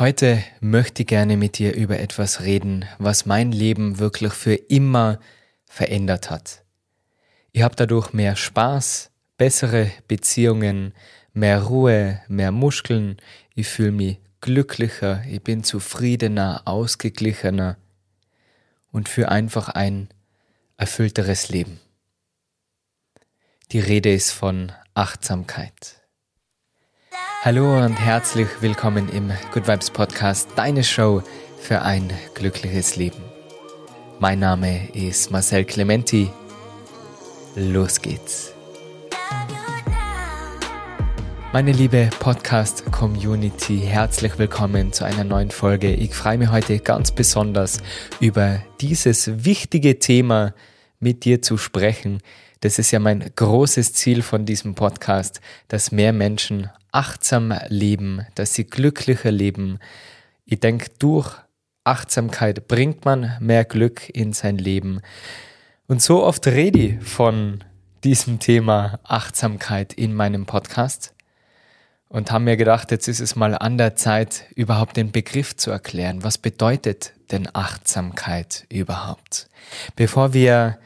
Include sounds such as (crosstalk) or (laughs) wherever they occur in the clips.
Heute möchte ich gerne mit dir über etwas reden, was mein Leben wirklich für immer verändert hat. Ich habe dadurch mehr Spaß, bessere Beziehungen, mehr Ruhe, mehr Muskeln, ich fühle mich glücklicher, ich bin zufriedener, ausgeglichener und für einfach ein erfüllteres Leben. Die Rede ist von Achtsamkeit. Hallo und herzlich willkommen im Good Vibes Podcast, deine Show für ein glückliches Leben. Mein Name ist Marcel Clementi. Los geht's. Meine liebe Podcast-Community, herzlich willkommen zu einer neuen Folge. Ich freue mich heute ganz besonders über dieses wichtige Thema mit dir zu sprechen. Das ist ja mein großes Ziel von diesem Podcast, dass mehr Menschen achtsam leben, dass sie glücklicher leben. Ich denke, durch Achtsamkeit bringt man mehr Glück in sein Leben. Und so oft rede ich von diesem Thema Achtsamkeit in meinem Podcast und haben mir gedacht, jetzt ist es mal an der Zeit, überhaupt den Begriff zu erklären. Was bedeutet denn Achtsamkeit überhaupt? Bevor wir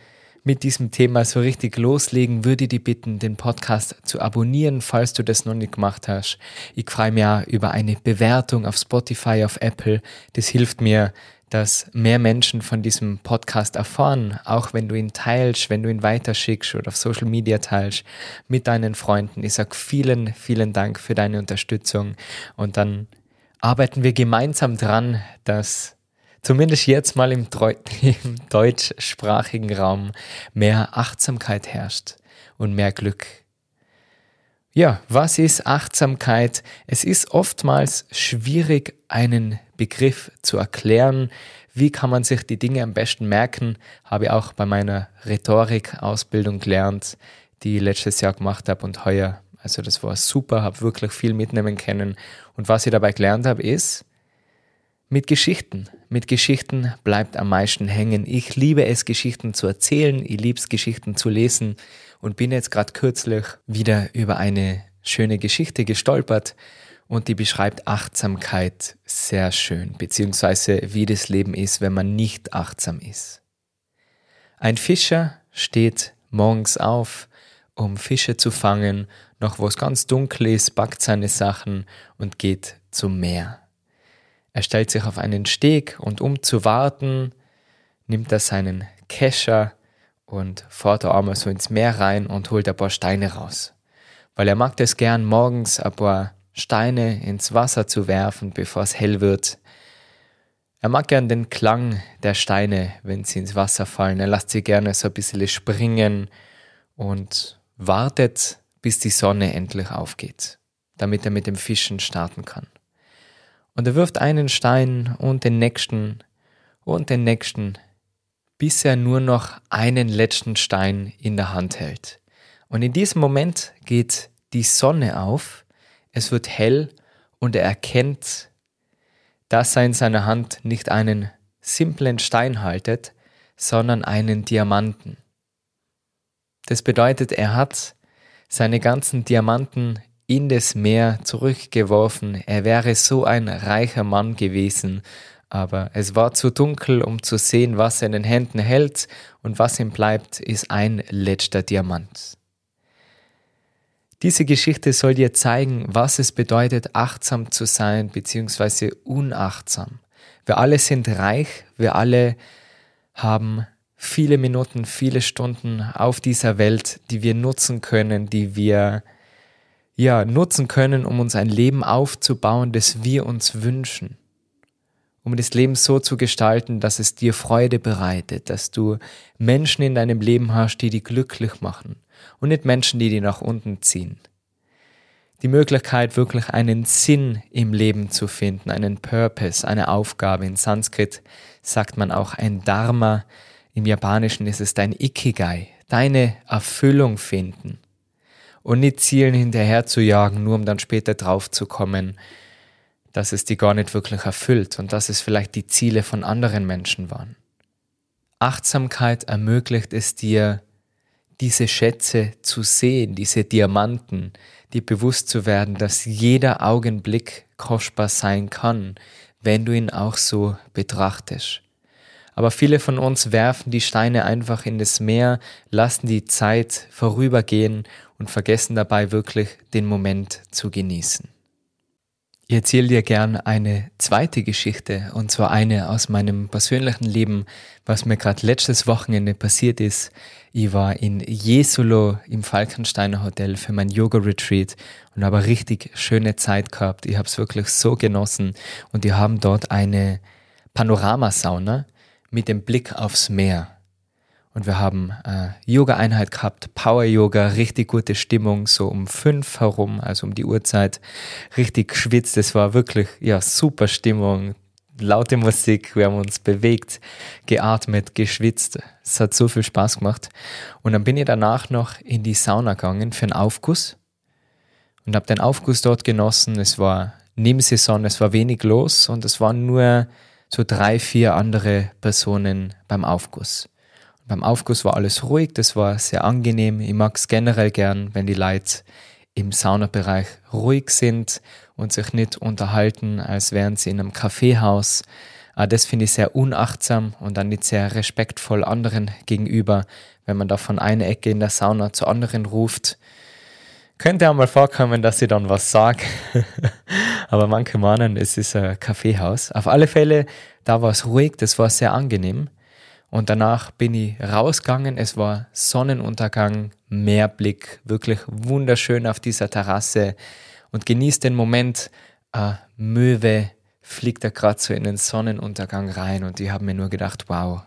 mit diesem Thema so richtig loslegen, würde ich dich bitten, den Podcast zu abonnieren, falls du das noch nicht gemacht hast. Ich freue mich auch über eine Bewertung auf Spotify, auf Apple. Das hilft mir, dass mehr Menschen von diesem Podcast erfahren, auch wenn du ihn teilst, wenn du ihn weiterschickst oder auf Social Media teilst mit deinen Freunden. Ich sage vielen, vielen Dank für deine Unterstützung und dann arbeiten wir gemeinsam dran, dass zumindest jetzt mal im, (laughs) im deutschsprachigen Raum mehr Achtsamkeit herrscht und mehr Glück. Ja, was ist Achtsamkeit? Es ist oftmals schwierig, einen Begriff zu erklären. Wie kann man sich die Dinge am besten merken? Habe ich auch bei meiner Rhetorik-Ausbildung gelernt, die ich letztes Jahr gemacht habe und heuer. Also das war super, habe wirklich viel mitnehmen können. Und was ich dabei gelernt habe, ist, mit Geschichten. Mit Geschichten bleibt am meisten hängen. Ich liebe es, Geschichten zu erzählen. Ich liebe es, Geschichten zu lesen und bin jetzt gerade kürzlich wieder über eine schöne Geschichte gestolpert und die beschreibt Achtsamkeit sehr schön, beziehungsweise wie das Leben ist, wenn man nicht achtsam ist. Ein Fischer steht morgens auf, um Fische zu fangen, noch wo es ganz dunkel ist, packt seine Sachen und geht zum Meer. Er stellt sich auf einen Steg und um zu warten, nimmt er seinen Kescher und fährt da einmal so ins Meer rein und holt ein paar Steine raus. Weil er mag das gern, morgens ein paar Steine ins Wasser zu werfen, bevor es hell wird. Er mag gern den Klang der Steine, wenn sie ins Wasser fallen. Er lässt sie gerne so ein bisschen springen und wartet, bis die Sonne endlich aufgeht, damit er mit dem Fischen starten kann. Und er wirft einen Stein und den nächsten und den nächsten bis er nur noch einen letzten Stein in der Hand hält. Und in diesem Moment geht die Sonne auf, es wird hell und er erkennt, dass er in seiner Hand nicht einen simplen Stein haltet, sondern einen Diamanten. Das bedeutet, er hat seine ganzen Diamanten in das Meer zurückgeworfen. Er wäre so ein reicher Mann gewesen aber es war zu dunkel, um zu sehen, was er in den Händen hält, und was ihm bleibt, ist ein letzter Diamant. Diese Geschichte soll dir zeigen, was es bedeutet, achtsam zu sein bzw. unachtsam. Wir alle sind reich, wir alle haben viele Minuten, viele Stunden auf dieser Welt, die wir nutzen können, die wir ja nutzen können, um uns ein Leben aufzubauen, das wir uns wünschen um das Leben so zu gestalten, dass es dir Freude bereitet, dass du Menschen in deinem Leben hast, die dich glücklich machen und nicht Menschen, die dich nach unten ziehen. Die Möglichkeit, wirklich einen Sinn im Leben zu finden, einen Purpose, eine Aufgabe. In Sanskrit sagt man auch ein Dharma. Im Japanischen ist es dein Ikigai, deine Erfüllung finden. Und nicht Zielen hinterher zu jagen, nur um dann später drauf zu kommen, dass es die gar nicht wirklich erfüllt und dass es vielleicht die Ziele von anderen Menschen waren. Achtsamkeit ermöglicht es dir, diese Schätze zu sehen, diese Diamanten, dir bewusst zu werden, dass jeder Augenblick kostbar sein kann, wenn du ihn auch so betrachtest. Aber viele von uns werfen die Steine einfach in das Meer, lassen die Zeit vorübergehen und vergessen dabei wirklich den Moment zu genießen. Ich erzähle dir gern eine zweite Geschichte, und zwar eine aus meinem persönlichen Leben, was mir gerade letztes Wochenende passiert ist. Ich war in Jesolo im Falkensteiner Hotel für mein Yoga-Retreat und habe richtig schöne Zeit gehabt. Ich habe es wirklich so genossen und die haben dort eine Panoramasauna mit dem Blick aufs Meer. Und wir haben äh, Yoga-Einheit gehabt, Power-Yoga, richtig gute Stimmung, so um fünf herum, also um die Uhrzeit, richtig geschwitzt. Es war wirklich, ja, super Stimmung, laute Musik, wir haben uns bewegt, geatmet, geschwitzt. Es hat so viel Spaß gemacht. Und dann bin ich danach noch in die Sauna gegangen für einen Aufguss und habe den Aufguss dort genossen. Es war Nebensaison, es war wenig los und es waren nur so drei, vier andere Personen beim Aufguss. Beim Aufguss war alles ruhig, das war sehr angenehm. Ich mag es generell gern, wenn die Leute im Saunabereich ruhig sind und sich nicht unterhalten, als wären sie in einem Kaffeehaus. Ah, das finde ich sehr unachtsam und dann nicht sehr respektvoll anderen gegenüber, wenn man da von einer Ecke in der Sauna zur anderen ruft. Könnte auch mal vorkommen, dass ich dann was sage, (laughs) aber manche meinen, es ist ein Kaffeehaus. Auf alle Fälle, da war es ruhig, das war sehr angenehm. Und danach bin ich rausgegangen. Es war Sonnenuntergang, Meerblick, wirklich wunderschön auf dieser Terrasse und genießt den Moment. Eine Möwe fliegt da gerade so in den Sonnenuntergang rein und ich habe mir nur gedacht, wow,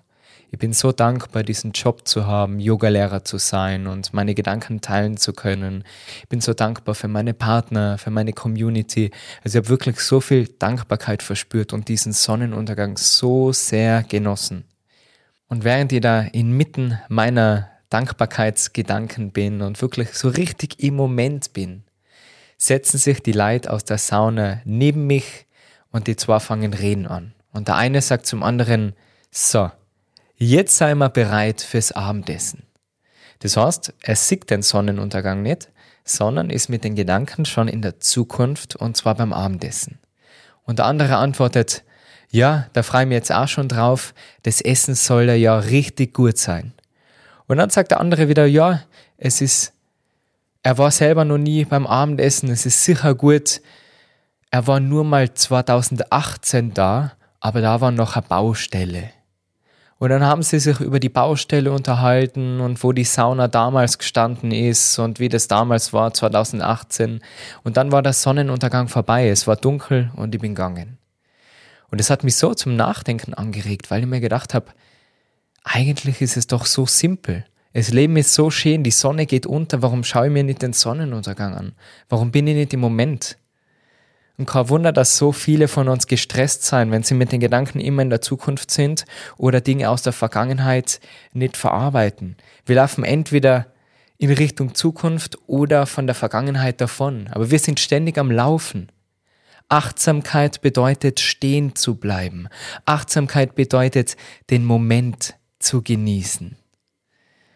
ich bin so dankbar, diesen Job zu haben, Yogalehrer zu sein und meine Gedanken teilen zu können. Ich bin so dankbar für meine Partner, für meine Community. Also ich habe wirklich so viel Dankbarkeit verspürt und diesen Sonnenuntergang so sehr genossen. Und während ich da inmitten meiner Dankbarkeitsgedanken bin und wirklich so richtig im Moment bin, setzen sich die Leute aus der Sauna neben mich und die zwei fangen reden an. Und der eine sagt zum anderen, so, jetzt sei mal bereit fürs Abendessen. Das heißt, er sieht den Sonnenuntergang nicht, sondern ist mit den Gedanken schon in der Zukunft und zwar beim Abendessen. Und der andere antwortet, ja, da freue ich mich jetzt auch schon drauf, das Essen soll ja richtig gut sein. Und dann sagt der andere wieder, ja, es ist, er war selber noch nie beim Abendessen, es ist sicher gut. Er war nur mal 2018 da, aber da war noch eine Baustelle. Und dann haben sie sich über die Baustelle unterhalten und wo die Sauna damals gestanden ist und wie das damals war, 2018. Und dann war der Sonnenuntergang vorbei, es war dunkel und ich bin gegangen. Und es hat mich so zum Nachdenken angeregt, weil ich mir gedacht habe, eigentlich ist es doch so simpel. Das Leben ist so schön, die Sonne geht unter, warum schaue ich mir nicht den Sonnenuntergang an? Warum bin ich nicht im Moment? Und kein Wunder, dass so viele von uns gestresst sein, wenn sie mit den Gedanken immer in der Zukunft sind oder Dinge aus der Vergangenheit nicht verarbeiten. Wir laufen entweder in Richtung Zukunft oder von der Vergangenheit davon. Aber wir sind ständig am Laufen. Achtsamkeit bedeutet stehen zu bleiben. Achtsamkeit bedeutet den Moment zu genießen,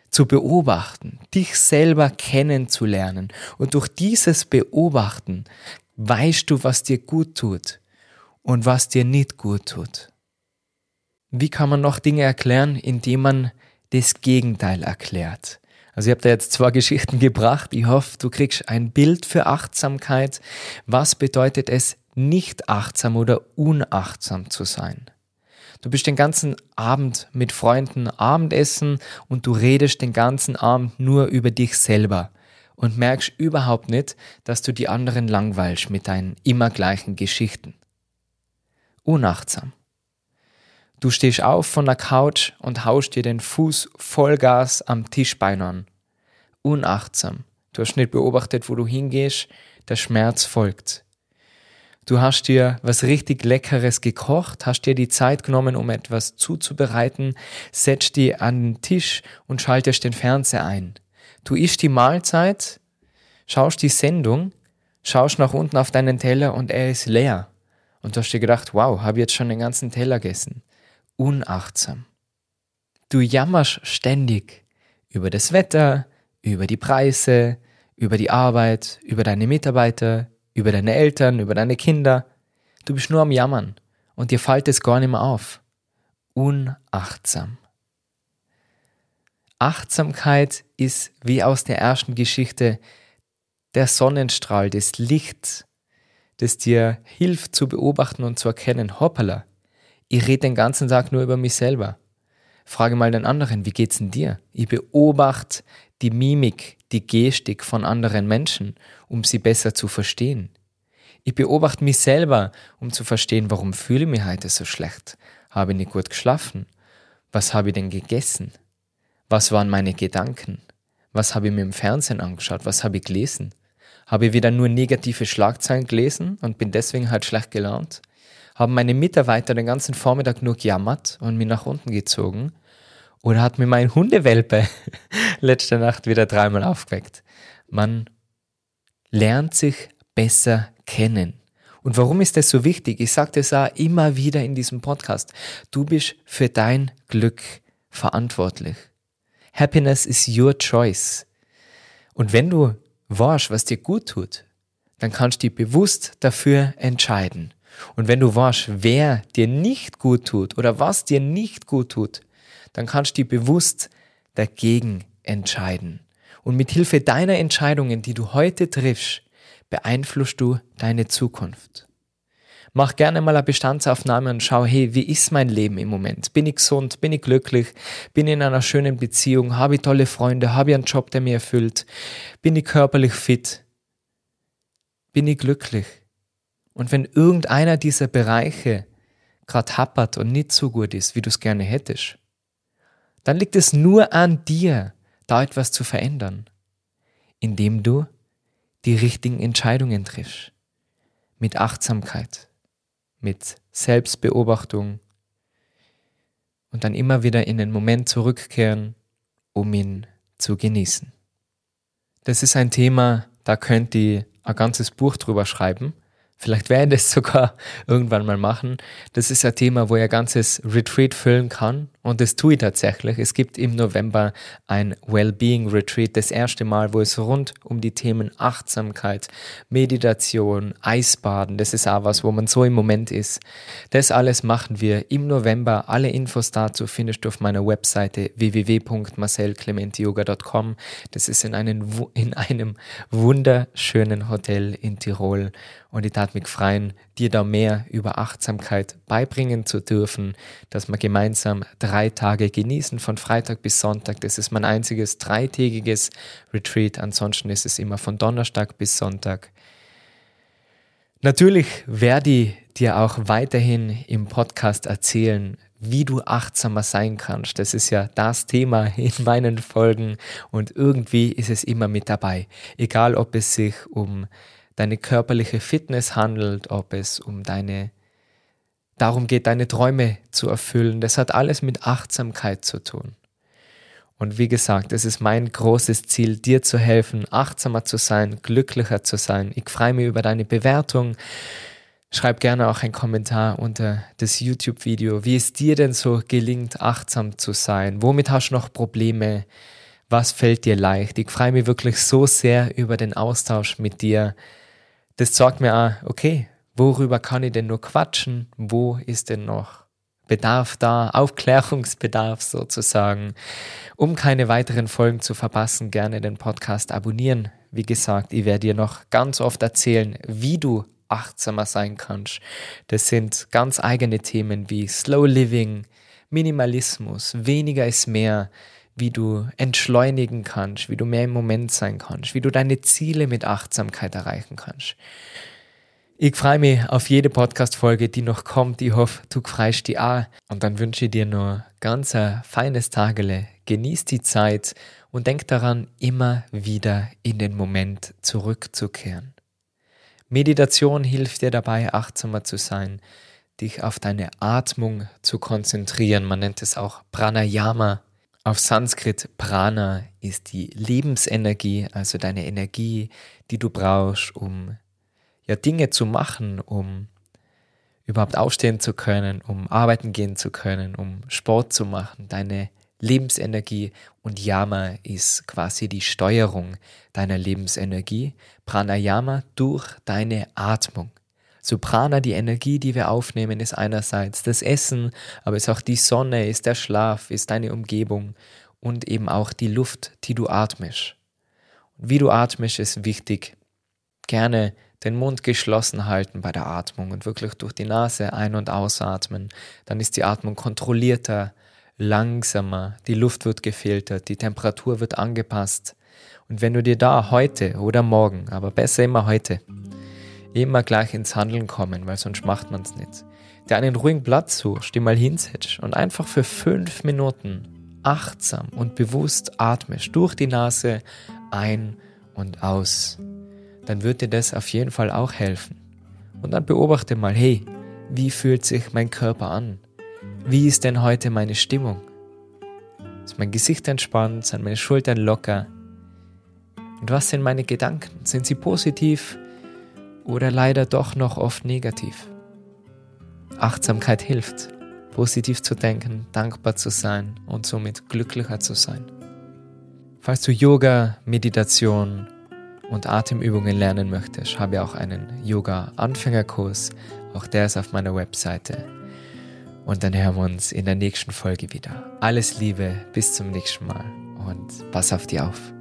zu beobachten, dich selber kennenzulernen. Und durch dieses Beobachten weißt du, was dir gut tut und was dir nicht gut tut. Wie kann man noch Dinge erklären, indem man das Gegenteil erklärt? Also ich habe da jetzt zwei (laughs) Geschichten gebracht. Ich hoffe, du kriegst ein Bild für Achtsamkeit. Was bedeutet es, nicht achtsam oder unachtsam zu sein. Du bist den ganzen Abend mit Freunden Abendessen und du redest den ganzen Abend nur über dich selber und merkst überhaupt nicht, dass du die anderen langweilst mit deinen immer gleichen Geschichten. Unachtsam. Du stehst auf von der Couch und haust dir den Fuß Vollgas am Tischbein an. Unachtsam. Du hast nicht beobachtet, wo du hingehst, der Schmerz folgt. Du hast dir was richtig Leckeres gekocht, hast dir die Zeit genommen, um etwas zuzubereiten, setzt dich an den Tisch und schaltest den Fernseher ein. Du isst die Mahlzeit, schaust die Sendung, schaust nach unten auf deinen Teller und er ist leer. Und du hast dir gedacht, wow, habe jetzt schon den ganzen Teller gegessen. Unachtsam. Du jammerst ständig über das Wetter, über die Preise, über die Arbeit, über deine Mitarbeiter, über deine Eltern, über deine Kinder. Du bist nur am Jammern und dir fällt es gar nicht mehr auf. Unachtsam. Achtsamkeit ist wie aus der ersten Geschichte der Sonnenstrahl, das Licht, das dir hilft zu beobachten und zu erkennen, hoppala, ich rede den ganzen Tag nur über mich selber. Frage mal den anderen, wie geht's denn dir? Ich beobachte die Mimik, die Gestik von anderen Menschen, um sie besser zu verstehen. Ich beobachte mich selber, um zu verstehen, warum fühle ich mich heute so schlecht. Habe ich nicht gut geschlafen? Was habe ich denn gegessen? Was waren meine Gedanken? Was habe ich mir im Fernsehen angeschaut? Was habe ich gelesen? Habe ich wieder nur negative Schlagzeilen gelesen und bin deswegen halt schlecht gelaunt? Haben meine Mitarbeiter den ganzen Vormittag nur gejammert und mich nach unten gezogen? Oder hat mir mein Hundewelpe (laughs) letzte Nacht wieder dreimal aufgeweckt? Man lernt sich besser kennen. Und warum ist das so wichtig? Ich sage das auch immer wieder in diesem Podcast. Du bist für dein Glück verantwortlich. Happiness is your choice. Und wenn du weißt, was dir gut tut, dann kannst du dich bewusst dafür entscheiden. Und wenn du weißt, wer dir nicht gut tut oder was dir nicht gut tut, dann kannst du dich bewusst dagegen entscheiden. Und mit Hilfe deiner Entscheidungen, die du heute triffst, beeinflusst du deine Zukunft. Mach gerne mal eine Bestandsaufnahme und schau, hey, wie ist mein Leben im Moment? Bin ich gesund? Bin ich glücklich? Bin ich in einer schönen Beziehung? Habe ich tolle Freunde? Habe ich einen Job, der mir erfüllt? Bin ich körperlich fit? Bin ich glücklich? Und wenn irgendeiner dieser Bereiche gerade happert und nicht so gut ist, wie du es gerne hättest, dann liegt es nur an dir, da etwas zu verändern, indem du die richtigen Entscheidungen triffst. Mit Achtsamkeit, mit Selbstbeobachtung und dann immer wieder in den Moment zurückkehren, um ihn zu genießen. Das ist ein Thema, da könnt ihr ein ganzes Buch drüber schreiben. Vielleicht werde ich das (laughs) sogar irgendwann mal machen. Das ist ein Thema, wo ein ganzes Retreat füllen kann. Und das tue ich tatsächlich. Es gibt im November ein Wellbeing Retreat. Das erste Mal, wo es rund um die Themen Achtsamkeit, Meditation, Eisbaden, das ist auch was, wo man so im Moment ist. Das alles machen wir im November. Alle Infos dazu findest du auf meiner Webseite www.marcelclementiyoga.com. Das ist in einem, in einem wunderschönen Hotel in Tirol und ich tat mich freuen, dir da mehr über Achtsamkeit beibringen zu dürfen, dass wir gemeinsam drei Tage genießen, von Freitag bis Sonntag. Das ist mein einziges dreitägiges Retreat. Ansonsten ist es immer von Donnerstag bis Sonntag. Natürlich werde ich dir auch weiterhin im Podcast erzählen, wie du achtsamer sein kannst. Das ist ja das Thema in meinen Folgen und irgendwie ist es immer mit dabei. Egal, ob es sich um deine körperliche Fitness handelt, ob es um deine darum geht, deine Träume zu erfüllen. Das hat alles mit Achtsamkeit zu tun. Und wie gesagt, es ist mein großes Ziel, dir zu helfen, achtsamer zu sein, glücklicher zu sein. Ich freue mich über deine Bewertung. Schreib gerne auch einen Kommentar unter das YouTube-Video, wie es dir denn so gelingt, achtsam zu sein. Womit hast du noch Probleme? Was fällt dir leicht? Ich freue mich wirklich so sehr über den Austausch mit dir das sagt mir auch, okay, worüber kann ich denn nur quatschen? Wo ist denn noch Bedarf da, Aufklärungsbedarf sozusagen. Um keine weiteren Folgen zu verpassen, gerne den Podcast abonnieren. Wie gesagt, ich werde dir noch ganz oft erzählen, wie du achtsamer sein kannst. Das sind ganz eigene Themen wie Slow Living, Minimalismus, weniger ist mehr, wie du entschleunigen kannst, wie du mehr im Moment sein kannst, wie du deine Ziele mit Achtsamkeit erreichen kannst. Ich freue mich auf jede Podcast-Folge, die noch kommt. Ich hoffe, du freust die auch. Und dann wünsche ich dir nur ganz ein feines Tagele. Genieß die Zeit und denk daran, immer wieder in den Moment zurückzukehren. Meditation hilft dir dabei, achtsamer zu sein, dich auf deine Atmung zu konzentrieren. Man nennt es auch Pranayama auf Sanskrit Prana ist die Lebensenergie, also deine Energie, die du brauchst, um ja Dinge zu machen, um überhaupt aufstehen zu können, um arbeiten gehen zu können, um Sport zu machen, deine Lebensenergie und Yama ist quasi die Steuerung deiner Lebensenergie, Pranayama durch deine Atmung. So Prana, die Energie, die wir aufnehmen, ist einerseits das Essen, aber es ist auch die Sonne, ist der Schlaf, ist deine Umgebung und eben auch die Luft, die du atmest. Und wie du atmest, ist wichtig. Gerne den Mund geschlossen halten bei der Atmung und wirklich durch die Nase ein- und ausatmen. Dann ist die Atmung kontrollierter, langsamer, die Luft wird gefiltert, die Temperatur wird angepasst. Und wenn du dir da heute oder morgen, aber besser immer heute, immer gleich ins Handeln kommen, weil sonst macht man es nicht, dir einen ruhigen Platz suchst, dir mal hinsetzt und einfach für fünf Minuten achtsam und bewusst atmest durch die Nase ein und aus, dann wird dir das auf jeden Fall auch helfen. Und dann beobachte mal, hey, wie fühlt sich mein Körper an? Wie ist denn heute meine Stimmung? Ist mein Gesicht entspannt? Sind meine Schultern locker? Und was sind meine Gedanken? Sind sie positiv oder leider doch noch oft negativ? Achtsamkeit hilft, positiv zu denken, dankbar zu sein und somit glücklicher zu sein. Falls du Yoga, Meditation und Atemübungen lernen möchtest, habe ich auch einen Yoga-Anfängerkurs. Auch der ist auf meiner Webseite und dann hören wir uns in der nächsten Folge wieder. Alles Liebe, bis zum nächsten Mal und pass auf dich auf.